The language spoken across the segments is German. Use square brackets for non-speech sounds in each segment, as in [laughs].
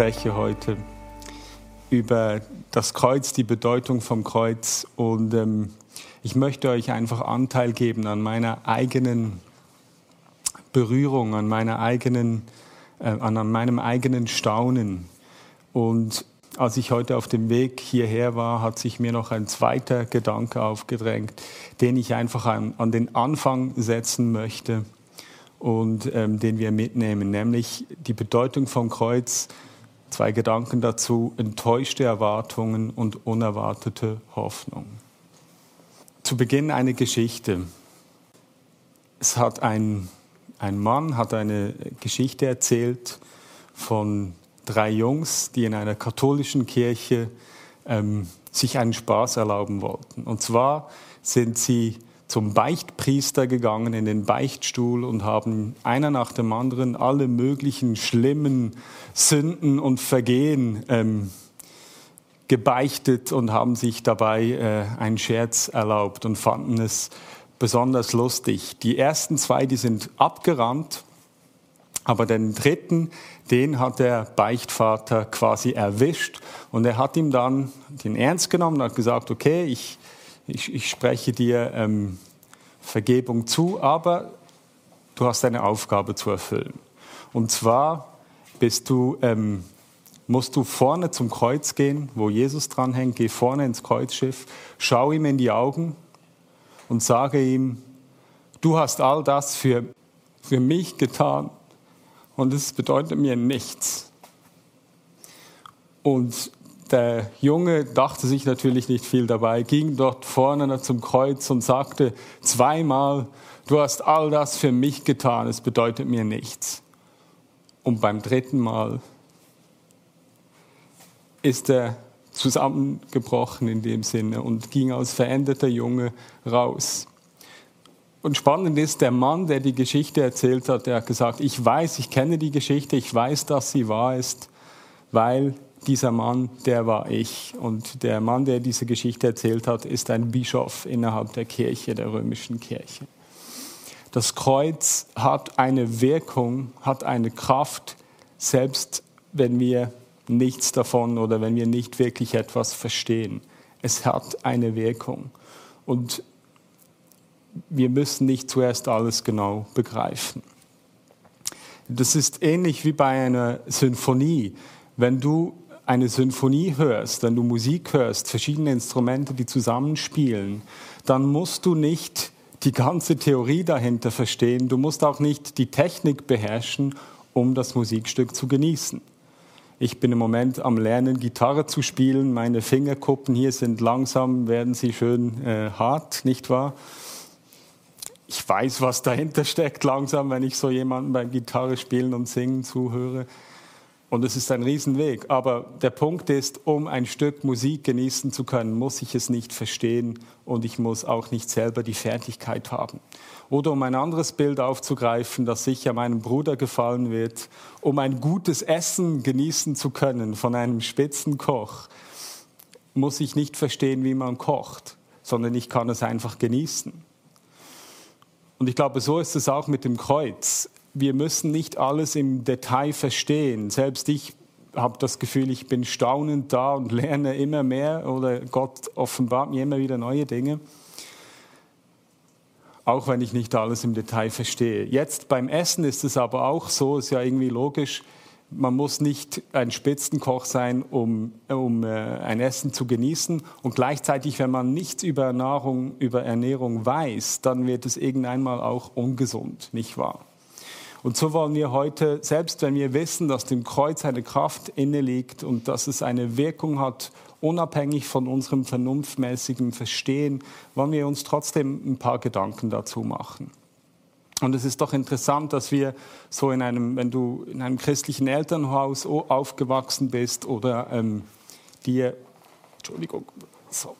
Spreche heute über das Kreuz, die Bedeutung vom Kreuz und ähm, ich möchte euch einfach Anteil geben an meiner eigenen Berührung, an meiner eigenen, äh, an meinem eigenen Staunen und als ich heute auf dem Weg hierher war, hat sich mir noch ein zweiter Gedanke aufgedrängt, den ich einfach an, an den Anfang setzen möchte und ähm, den wir mitnehmen, nämlich die Bedeutung vom Kreuz. Zwei Gedanken dazu, enttäuschte Erwartungen und unerwartete Hoffnung. Zu Beginn eine Geschichte. Es hat ein, ein Mann hat eine Geschichte erzählt von drei Jungs, die in einer katholischen Kirche ähm, sich einen Spaß erlauben wollten. Und zwar sind sie zum Beichtpriester gegangen in den Beichtstuhl und haben einer nach dem anderen alle möglichen schlimmen Sünden und Vergehen ähm, gebeichtet und haben sich dabei äh, einen Scherz erlaubt und fanden es besonders lustig. Die ersten zwei, die sind abgerannt, aber den dritten, den hat der Beichtvater quasi erwischt und er hat ihm dann den ernst genommen und hat gesagt, okay, ich, ich, ich spreche dir ähm, Vergebung zu, aber du hast eine Aufgabe zu erfüllen. Und zwar du, ähm, musst du vorne zum Kreuz gehen, wo Jesus dranhängt, geh vorne ins Kreuzschiff, schau ihm in die Augen und sage ihm, du hast all das für, für mich getan und es bedeutet mir nichts. Und der Junge dachte sich natürlich nicht viel dabei, ging dort vorne zum Kreuz und sagte zweimal, du hast all das für mich getan, es bedeutet mir nichts. Und beim dritten Mal ist er zusammengebrochen in dem Sinne und ging als veränderter Junge raus. Und spannend ist, der Mann, der die Geschichte erzählt hat, der hat gesagt, ich weiß, ich kenne die Geschichte, ich weiß, dass sie wahr ist, weil dieser Mann, der war ich. Und der Mann, der diese Geschichte erzählt hat, ist ein Bischof innerhalb der Kirche, der römischen Kirche. Das Kreuz hat eine Wirkung, hat eine Kraft, selbst wenn wir nichts davon oder wenn wir nicht wirklich etwas verstehen. Es hat eine Wirkung. Und wir müssen nicht zuerst alles genau begreifen. Das ist ähnlich wie bei einer Sinfonie. Wenn du eine Sinfonie hörst, wenn du Musik hörst, verschiedene Instrumente, die zusammenspielen, dann musst du nicht die ganze Theorie dahinter verstehen, du musst auch nicht die Technik beherrschen, um das Musikstück zu genießen. Ich bin im Moment am Lernen, Gitarre zu spielen. Meine Fingerkuppen hier sind langsam, werden sie schön äh, hart, nicht wahr? ich weiß, was dahinter steckt langsam, wenn ich so jemanden beim Gitarre spielen und singen zuhöre. Und es ist ein Riesenweg. Aber der Punkt ist, um ein Stück Musik genießen zu können, muss ich es nicht verstehen und ich muss auch nicht selber die Fertigkeit haben. Oder um ein anderes Bild aufzugreifen, das sicher meinem Bruder gefallen wird, um ein gutes Essen genießen zu können von einem Spitzenkoch, muss ich nicht verstehen, wie man kocht, sondern ich kann es einfach genießen. Und ich glaube, so ist es auch mit dem Kreuz. Wir müssen nicht alles im Detail verstehen. Selbst ich habe das Gefühl, ich bin staunend da und [laughs] lerne immer mehr oder Gott offenbart mir immer wieder neue Dinge. Auch wenn ich nicht alles im Detail verstehe. Jetzt beim Essen ist es aber auch so, ist ja irgendwie logisch, man muss nicht ein Spitzenkoch sein, um, um äh, ein Essen zu genießen. Und gleichzeitig, wenn man nichts über Nahrung, über Ernährung weiß, dann wird es irgendwann mal auch ungesund, nicht wahr? Und so wollen wir heute, selbst wenn wir wissen, dass dem Kreuz eine Kraft inne liegt und dass es eine Wirkung hat, unabhängig von unserem vernunftmäßigen Verstehen, wollen wir uns trotzdem ein paar Gedanken dazu machen. Und es ist doch interessant, dass wir so in einem, wenn du in einem christlichen Elternhaus aufgewachsen bist oder ähm, dir, Entschuldigung, so,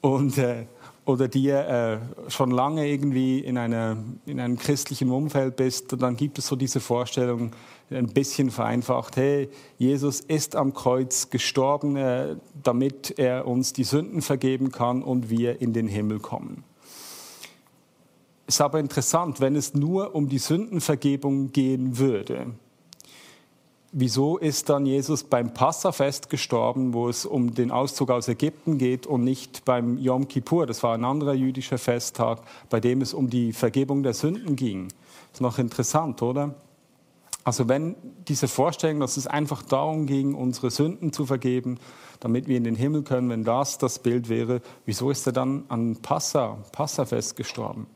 und äh, oder dir äh, schon lange irgendwie in, einer, in einem christlichen Umfeld bist, dann gibt es so diese Vorstellung, ein bisschen vereinfacht, hey, Jesus ist am Kreuz gestorben, äh, damit er uns die Sünden vergeben kann und wir in den Himmel kommen. Ist aber interessant, wenn es nur um die Sündenvergebung gehen würde, wieso ist dann Jesus beim Passafest gestorben, wo es um den Auszug aus Ägypten geht und nicht beim Yom Kippur? Das war ein anderer jüdischer Festtag, bei dem es um die Vergebung der Sünden ging. Ist noch interessant, oder? Also wenn diese Vorstellung, dass es einfach darum ging, unsere Sünden zu vergeben, damit wir in den Himmel können, wenn das das Bild wäre, wieso ist er dann an Passa, Passafest gestorben?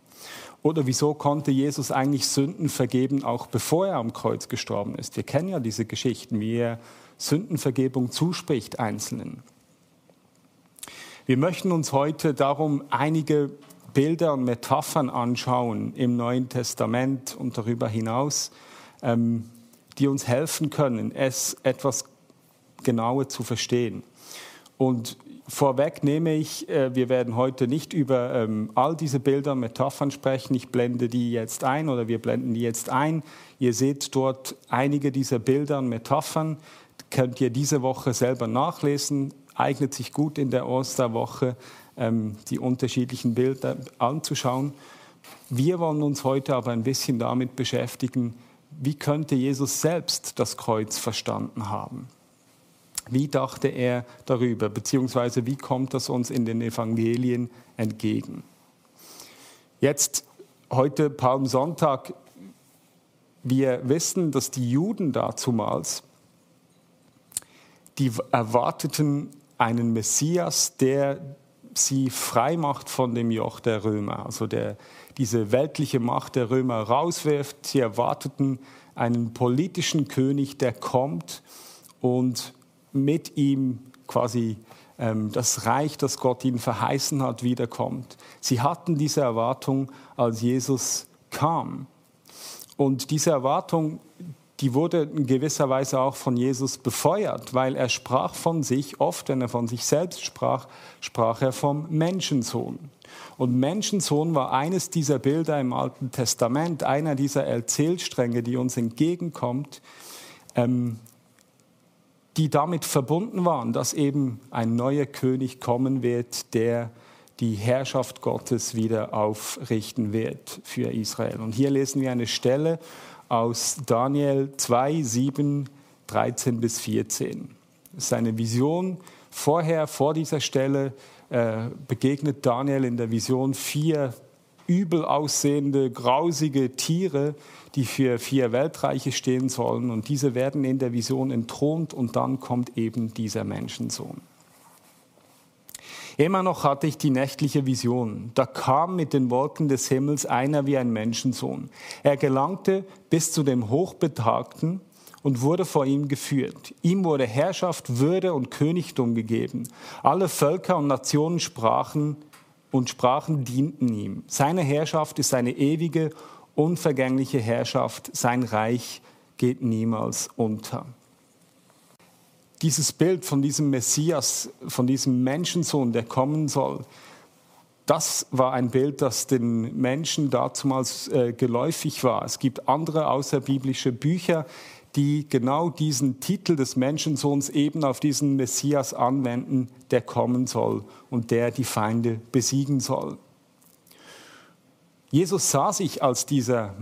Oder wieso konnte Jesus eigentlich Sünden vergeben, auch bevor er am Kreuz gestorben ist? Wir kennen ja diese Geschichten, wie er Sündenvergebung zuspricht Einzelnen. Wir möchten uns heute darum einige Bilder und Metaphern anschauen im Neuen Testament und darüber hinaus, ähm, die uns helfen können, es etwas genauer zu verstehen. Und Vorweg nehme ich, äh, wir werden heute nicht über ähm, all diese Bilder, Metaphern sprechen. Ich blende die jetzt ein oder wir blenden die jetzt ein. Ihr seht dort einige dieser Bilder und Metaphern. Könnt ihr diese Woche selber nachlesen. Eignet sich gut in der Osterwoche, ähm, die unterschiedlichen Bilder anzuschauen. Wir wollen uns heute aber ein bisschen damit beschäftigen, wie könnte Jesus selbst das Kreuz verstanden haben. Wie dachte er darüber, beziehungsweise wie kommt das uns in den Evangelien entgegen? Jetzt, heute Palmsonntag, wir wissen, dass die Juden dazumals, die erwarteten einen Messias, der sie frei macht von dem Joch der Römer, also der diese weltliche Macht der Römer rauswirft. Sie erwarteten einen politischen König, der kommt und mit ihm quasi ähm, das Reich, das Gott ihnen verheißen hat, wiederkommt. Sie hatten diese Erwartung, als Jesus kam. Und diese Erwartung, die wurde in gewisser Weise auch von Jesus befeuert, weil er sprach von sich, oft wenn er von sich selbst sprach, sprach er vom Menschensohn. Und Menschensohn war eines dieser Bilder im Alten Testament, einer dieser Erzählstränge, die uns entgegenkommt, ähm, die damit verbunden waren, dass eben ein neuer König kommen wird, der die Herrschaft Gottes wieder aufrichten wird für Israel. Und hier lesen wir eine Stelle aus Daniel 2, 7, 13 bis 14. Das ist eine Vision. Vorher, vor dieser Stelle, äh, begegnet Daniel in der Vision vier übel aussehende, grausige Tiere, die für vier Weltreiche stehen sollen. Und diese werden in der Vision entthront und dann kommt eben dieser Menschensohn. Immer noch hatte ich die nächtliche Vision. Da kam mit den Wolken des Himmels einer wie ein Menschensohn. Er gelangte bis zu dem Hochbetagten und wurde vor ihm geführt. Ihm wurde Herrschaft, Würde und Königtum gegeben. Alle Völker und Nationen sprachen und Sprachen dienten ihm. Seine Herrschaft ist eine ewige unvergängliche Herrschaft, sein Reich geht niemals unter. Dieses Bild von diesem Messias, von diesem Menschensohn, der kommen soll, das war ein Bild, das den Menschen dazumals äh, geläufig war. Es gibt andere außerbiblische Bücher, die genau diesen Titel des Menschensohns eben auf diesen Messias anwenden, der kommen soll und der die Feinde besiegen soll. Jesus sah sich als dieser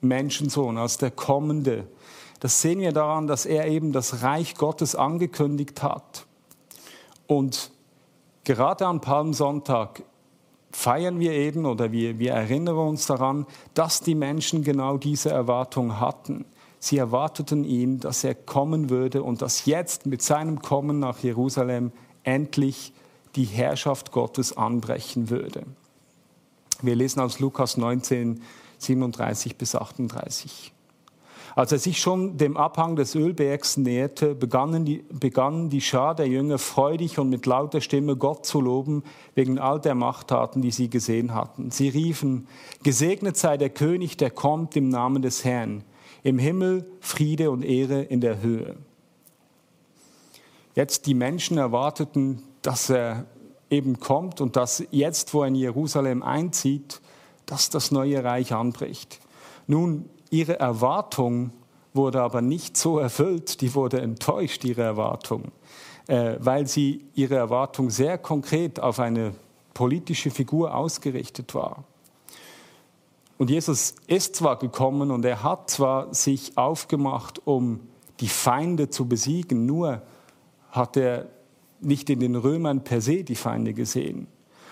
Menschensohn, als der Kommende. Das sehen wir daran, dass er eben das Reich Gottes angekündigt hat. Und gerade am Palmsonntag feiern wir eben oder wir, wir erinnern uns daran, dass die Menschen genau diese Erwartung hatten. Sie erwarteten ihn, dass er kommen würde und dass jetzt mit seinem Kommen nach Jerusalem endlich die Herrschaft Gottes anbrechen würde. Wir lesen aus Lukas 19, 37 bis 38. Als er sich schon dem Abhang des Ölbergs näherte, begannen die, begannen die Schar der Jünger freudig und mit lauter Stimme Gott zu loben, wegen all der Machttaten, die sie gesehen hatten. Sie riefen, Gesegnet sei der König, der kommt im Namen des Herrn. Im Himmel Friede und Ehre in der Höhe. Jetzt die Menschen erwarteten, dass er eben kommt und dass jetzt, wo er in Jerusalem einzieht, dass das neue Reich anbricht. Nun, ihre Erwartung wurde aber nicht so erfüllt, die wurde enttäuscht, ihre Erwartung, äh, weil sie ihre Erwartung sehr konkret auf eine politische Figur ausgerichtet war. Und Jesus ist zwar gekommen und er hat zwar sich aufgemacht, um die Feinde zu besiegen, nur hat er nicht in den Römern per se die Feinde gesehen,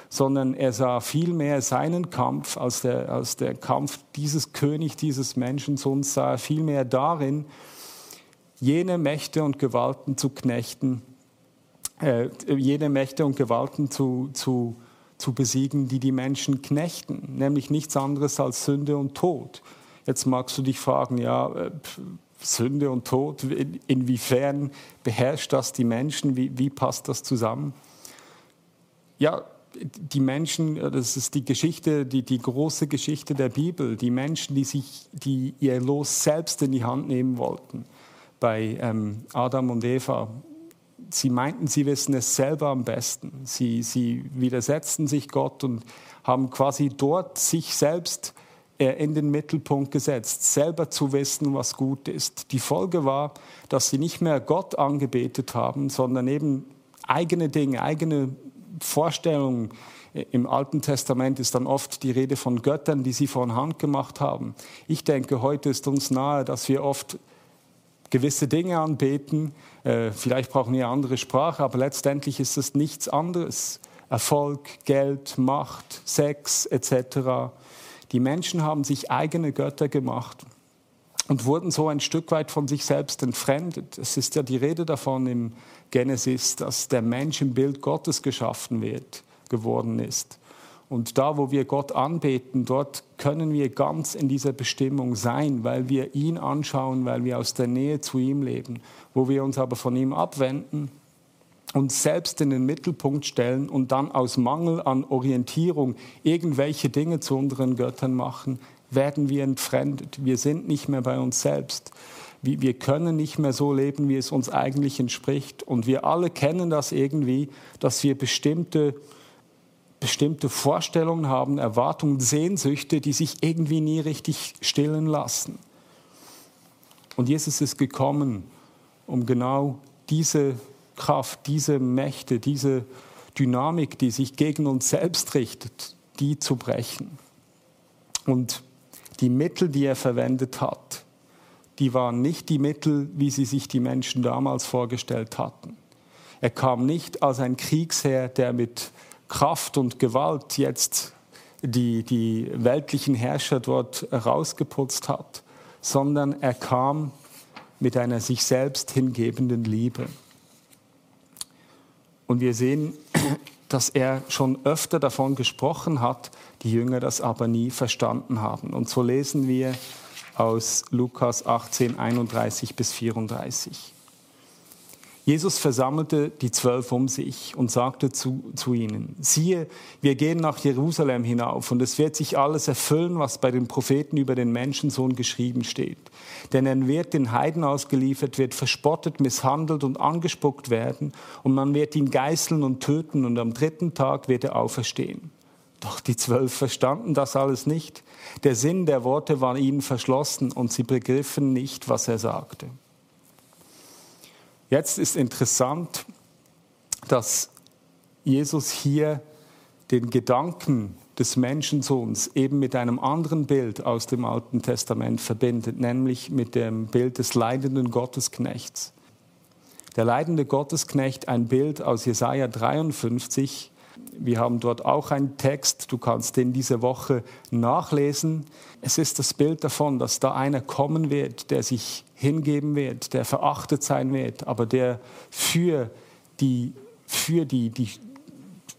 sondern er sah vielmehr seinen Kampf als der, als der Kampf dieses König, dieses Menschensohns, sah er vielmehr darin, jene Mächte und Gewalten zu knechten, äh, jene Mächte und Gewalten zu, zu, zu besiegen, die die Menschen knechten, nämlich nichts anderes als Sünde und Tod. Jetzt magst du dich fragen, ja, äh, Sünde und Tod, inwiefern beherrscht das die Menschen, wie, wie passt das zusammen? Ja, die Menschen, das ist die Geschichte, die, die große Geschichte der Bibel, die Menschen, die sich, die ihr Los selbst in die Hand nehmen wollten. Bei ähm, Adam und Eva, sie meinten, sie wissen es selber am besten. Sie, sie widersetzten sich Gott und haben quasi dort sich selbst äh, in den Mittelpunkt gesetzt, selber zu wissen, was gut ist. Die Folge war, dass sie nicht mehr Gott angebetet haben, sondern eben eigene Dinge, eigene Vorstellungen. Im Alten Testament ist dann oft die Rede von Göttern, die sie von Hand gemacht haben. Ich denke, heute ist uns nahe, dass wir oft gewisse Dinge anbeten. Äh, vielleicht brauchen wir andere Sprache, aber letztendlich ist es nichts anderes. Erfolg, Geld, Macht, Sex etc. Die Menschen haben sich eigene Götter gemacht und wurden so ein Stück weit von sich selbst entfremdet. Es ist ja die Rede davon im Genesis, dass der Mensch im Bild Gottes geschaffen wird, geworden ist. Und da, wo wir Gott anbeten, dort können wir ganz in dieser Bestimmung sein, weil wir ihn anschauen, weil wir aus der Nähe zu ihm leben. Wo wir uns aber von ihm abwenden, uns selbst in den Mittelpunkt stellen und dann aus Mangel an Orientierung irgendwelche Dinge zu unseren Göttern machen, werden wir entfremdet. Wir sind nicht mehr bei uns selbst. Wir können nicht mehr so leben, wie es uns eigentlich entspricht. Und wir alle kennen das irgendwie, dass wir bestimmte, bestimmte Vorstellungen haben, Erwartungen, Sehnsüchte, die sich irgendwie nie richtig stillen lassen. Und Jesus ist gekommen, um genau diese Kraft, diese Mächte, diese Dynamik, die sich gegen uns selbst richtet, die zu brechen. Und die Mittel, die er verwendet hat, die waren nicht die Mittel, wie sie sich die Menschen damals vorgestellt hatten. Er kam nicht als ein Kriegsherr, der mit Kraft und Gewalt jetzt die, die weltlichen Herrscher dort rausgeputzt hat, sondern er kam mit einer sich selbst hingebenden Liebe. Und wir sehen, [clears throat] dass er schon öfter davon gesprochen hat, die Jünger das aber nie verstanden haben. Und so lesen wir aus Lukas 18, 31 bis 34. Jesus versammelte die Zwölf um sich und sagte zu, zu ihnen, siehe, wir gehen nach Jerusalem hinauf und es wird sich alles erfüllen, was bei den Propheten über den Menschensohn geschrieben steht. Denn er wird den Heiden ausgeliefert, wird verspottet, misshandelt und angespuckt werden und man wird ihn geißeln und töten und am dritten Tag wird er auferstehen. Doch die Zwölf verstanden das alles nicht. Der Sinn der Worte war ihnen verschlossen und sie begriffen nicht, was er sagte. Jetzt ist interessant, dass Jesus hier den Gedanken des Menschensohns eben mit einem anderen Bild aus dem Alten Testament verbindet, nämlich mit dem Bild des leidenden Gottesknechts. Der leidende Gottesknecht, ein Bild aus Jesaja 53. Wir haben dort auch einen Text, du kannst den diese Woche nachlesen. Es ist das Bild davon, dass da einer kommen wird, der sich hingeben wird, der verachtet sein wird, aber der für die, für die, die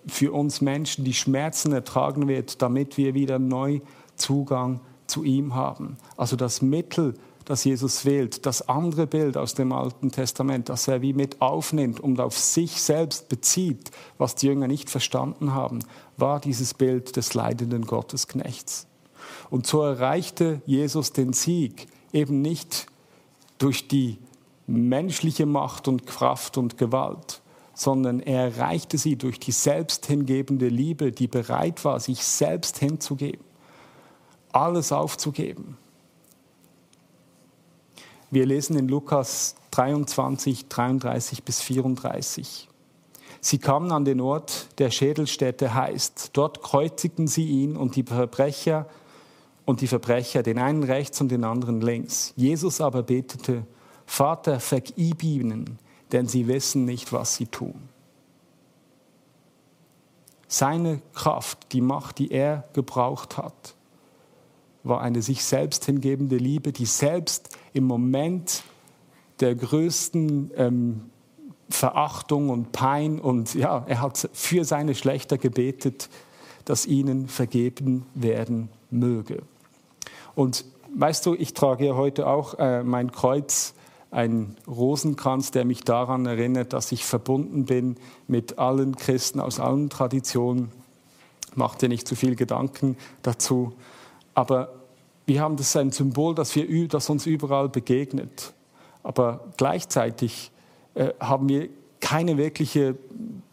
für uns Menschen die Schmerzen ertragen wird, damit wir wieder neu Zugang zu ihm haben. Also das Mittel das Jesus wählt, das andere Bild aus dem Alten Testament, das er wie mit aufnimmt und auf sich selbst bezieht, was die Jünger nicht verstanden haben, war dieses Bild des leidenden Gottesknechts. Und so erreichte Jesus den Sieg eben nicht durch die menschliche Macht und Kraft und Gewalt, sondern er erreichte sie durch die selbsthingebende Liebe, die bereit war, sich selbst hinzugeben, alles aufzugeben. Wir lesen in Lukas 23, 33 bis 34. Sie kamen an den Ort, der Schädelstätte heißt. Dort kreuzigten sie ihn und die Verbrecher und die Verbrecher, den einen rechts und den anderen links. Jesus aber betete, Vater, vergib ihnen, denn sie wissen nicht, was sie tun. Seine Kraft, die Macht, die er gebraucht hat, war eine sich selbst hingebende Liebe, die selbst im Moment der größten ähm, Verachtung und Pein und ja, er hat für seine Schlechter gebetet, dass ihnen vergeben werden möge. Und weißt du, ich trage ja heute auch äh, mein Kreuz ein Rosenkranz, der mich daran erinnert, dass ich verbunden bin mit allen Christen aus allen Traditionen. Mach dir nicht zu viel Gedanken dazu. Aber wir haben das ein Symbol, das, wir, das uns überall begegnet. Aber gleichzeitig äh, haben wir keine wirkliche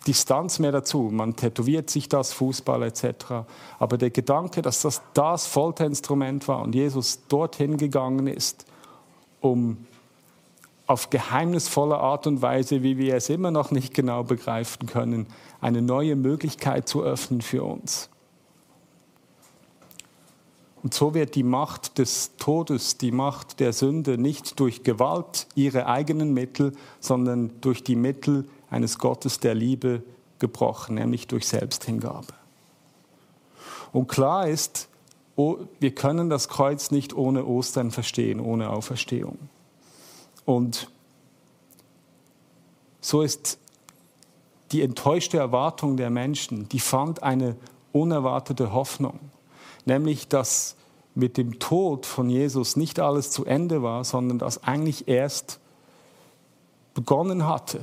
Distanz mehr dazu. Man tätowiert sich das, Fußball etc. Aber der Gedanke, dass das das Folterinstrument war und Jesus dorthin gegangen ist, um auf geheimnisvolle Art und Weise, wie wir es immer noch nicht genau begreifen können, eine neue Möglichkeit zu öffnen für uns. Und so wird die Macht des Todes, die Macht der Sünde nicht durch Gewalt, ihre eigenen Mittel, sondern durch die Mittel eines Gottes der Liebe gebrochen, nämlich durch Selbsthingabe. Und klar ist, wir können das Kreuz nicht ohne Ostern verstehen, ohne Auferstehung. Und so ist die enttäuschte Erwartung der Menschen, die fand eine unerwartete Hoffnung, nämlich dass mit dem Tod von Jesus nicht alles zu Ende war, sondern dass eigentlich erst begonnen hatte,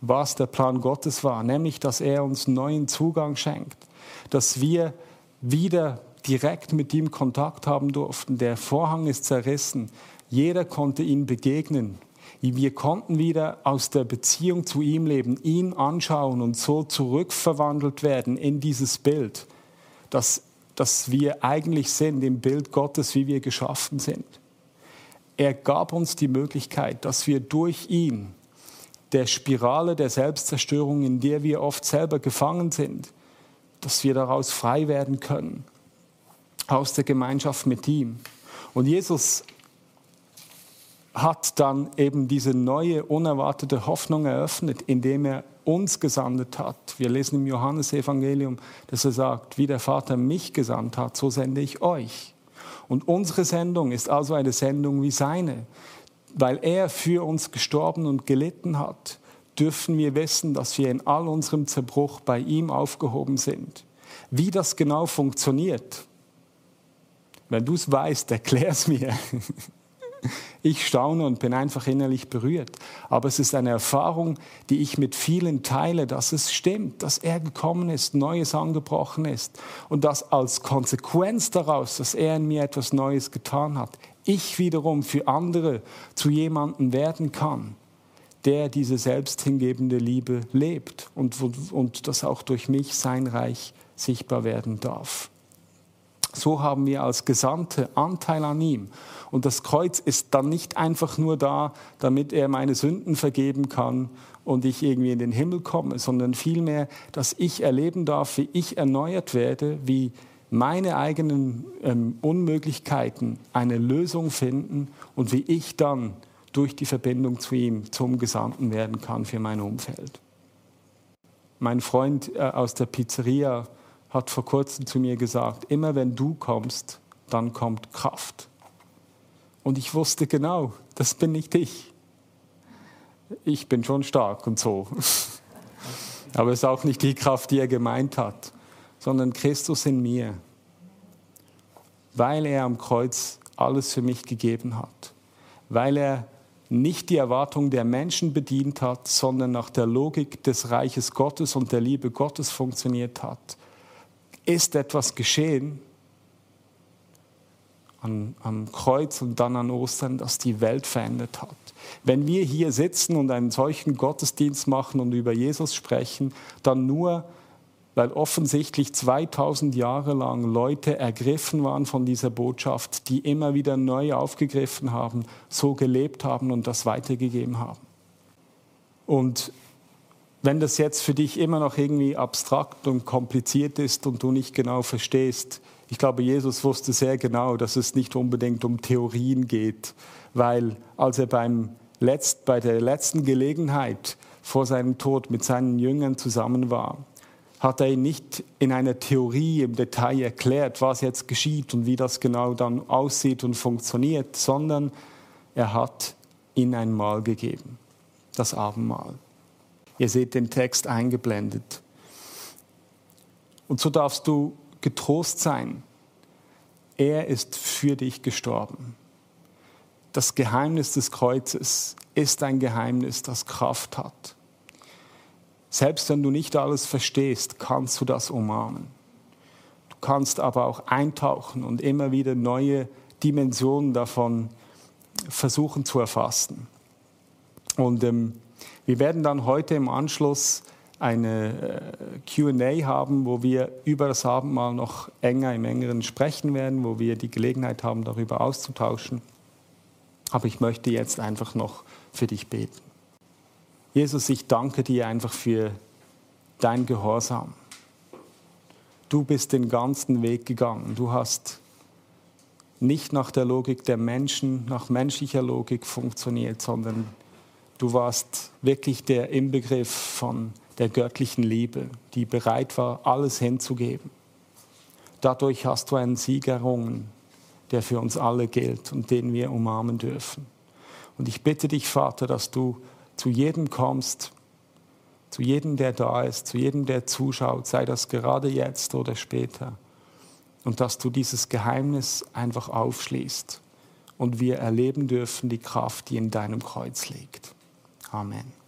was der Plan Gottes war, nämlich dass er uns neuen Zugang schenkt, dass wir wieder direkt mit ihm Kontakt haben durften. Der Vorhang ist zerrissen. Jeder konnte ihm begegnen. Wir konnten wieder aus der Beziehung zu ihm leben, ihn anschauen und so zurückverwandelt werden in dieses Bild, dass, dass wir eigentlich sind, im Bild Gottes, wie wir geschaffen sind. Er gab uns die Möglichkeit, dass wir durch ihn der Spirale der Selbstzerstörung, in der wir oft selber gefangen sind, dass wir daraus frei werden können, aus der Gemeinschaft mit ihm. Und Jesus hat dann eben diese neue, unerwartete Hoffnung eröffnet, indem er uns gesandt hat. Wir lesen im Johannesevangelium, dass er sagt, wie der Vater mich gesandt hat, so sende ich euch. Und unsere Sendung ist also eine Sendung wie seine. Weil er für uns gestorben und gelitten hat, dürfen wir wissen, dass wir in all unserem Zerbruch bei ihm aufgehoben sind. Wie das genau funktioniert, wenn du es weißt, [laughs] erklär es mir. Ich staune und bin einfach innerlich berührt. Aber es ist eine Erfahrung, die ich mit vielen teile, dass es stimmt, dass er gekommen ist, Neues angebrochen ist und dass als Konsequenz daraus, dass er in mir etwas Neues getan hat, ich wiederum für andere zu jemandem werden kann, der diese selbsthingebende Liebe lebt und, und dass auch durch mich sein Reich sichtbar werden darf. So haben wir als Gesandte Anteil an ihm. Und das Kreuz ist dann nicht einfach nur da, damit er meine Sünden vergeben kann und ich irgendwie in den Himmel komme, sondern vielmehr, dass ich erleben darf, wie ich erneuert werde, wie meine eigenen ähm, Unmöglichkeiten eine Lösung finden und wie ich dann durch die Verbindung zu ihm zum Gesandten werden kann für mein Umfeld. Mein Freund äh, aus der Pizzeria hat vor kurzem zu mir gesagt, immer wenn du kommst, dann kommt Kraft. Und ich wusste genau, das bin nicht ich. Ich bin schon stark und so. [laughs] Aber es ist auch nicht die Kraft, die er gemeint hat, sondern Christus in mir. Weil er am Kreuz alles für mich gegeben hat, weil er nicht die Erwartung der Menschen bedient hat, sondern nach der Logik des Reiches Gottes und der Liebe Gottes funktioniert hat, ist etwas geschehen an, am Kreuz und dann an Ostern, das die Welt verändert hat. Wenn wir hier sitzen und einen solchen Gottesdienst machen und über Jesus sprechen, dann nur, weil offensichtlich 2000 Jahre lang Leute ergriffen waren von dieser Botschaft, die immer wieder neu aufgegriffen haben, so gelebt haben und das weitergegeben haben. Und wenn das jetzt für dich immer noch irgendwie abstrakt und kompliziert ist und du nicht genau verstehst, ich glaube, Jesus wusste sehr genau, dass es nicht unbedingt um Theorien geht, weil als er beim Letzt, bei der letzten Gelegenheit vor seinem Tod mit seinen Jüngern zusammen war, hat er ihn nicht in einer Theorie im Detail erklärt, was jetzt geschieht und wie das genau dann aussieht und funktioniert, sondern er hat ihnen ein Mahl gegeben, das Abendmahl. Ihr seht den Text eingeblendet. Und so darfst du getrost sein. Er ist für dich gestorben. Das Geheimnis des Kreuzes ist ein Geheimnis, das Kraft hat. Selbst wenn du nicht alles verstehst, kannst du das umarmen. Du kannst aber auch eintauchen und immer wieder neue Dimensionen davon versuchen zu erfassen. Und ähm, wir werden dann heute im Anschluss eine äh, QA haben, wo wir über das Abendmahl noch enger im engeren sprechen werden, wo wir die Gelegenheit haben, darüber auszutauschen. Aber ich möchte jetzt einfach noch für dich beten. Jesus, ich danke dir einfach für dein Gehorsam. Du bist den ganzen Weg gegangen. Du hast nicht nach der Logik der Menschen, nach menschlicher Logik funktioniert, sondern du warst wirklich der Inbegriff von der göttlichen Liebe, die bereit war, alles hinzugeben. Dadurch hast du einen Sieg errungen, der für uns alle gilt und den wir umarmen dürfen. Und ich bitte dich, Vater, dass du zu jedem kommst, zu jedem, der da ist, zu jedem, der zuschaut, sei das gerade jetzt oder später. Und dass du dieses Geheimnis einfach aufschließt und wir erleben dürfen die Kraft, die in deinem Kreuz liegt. Amen.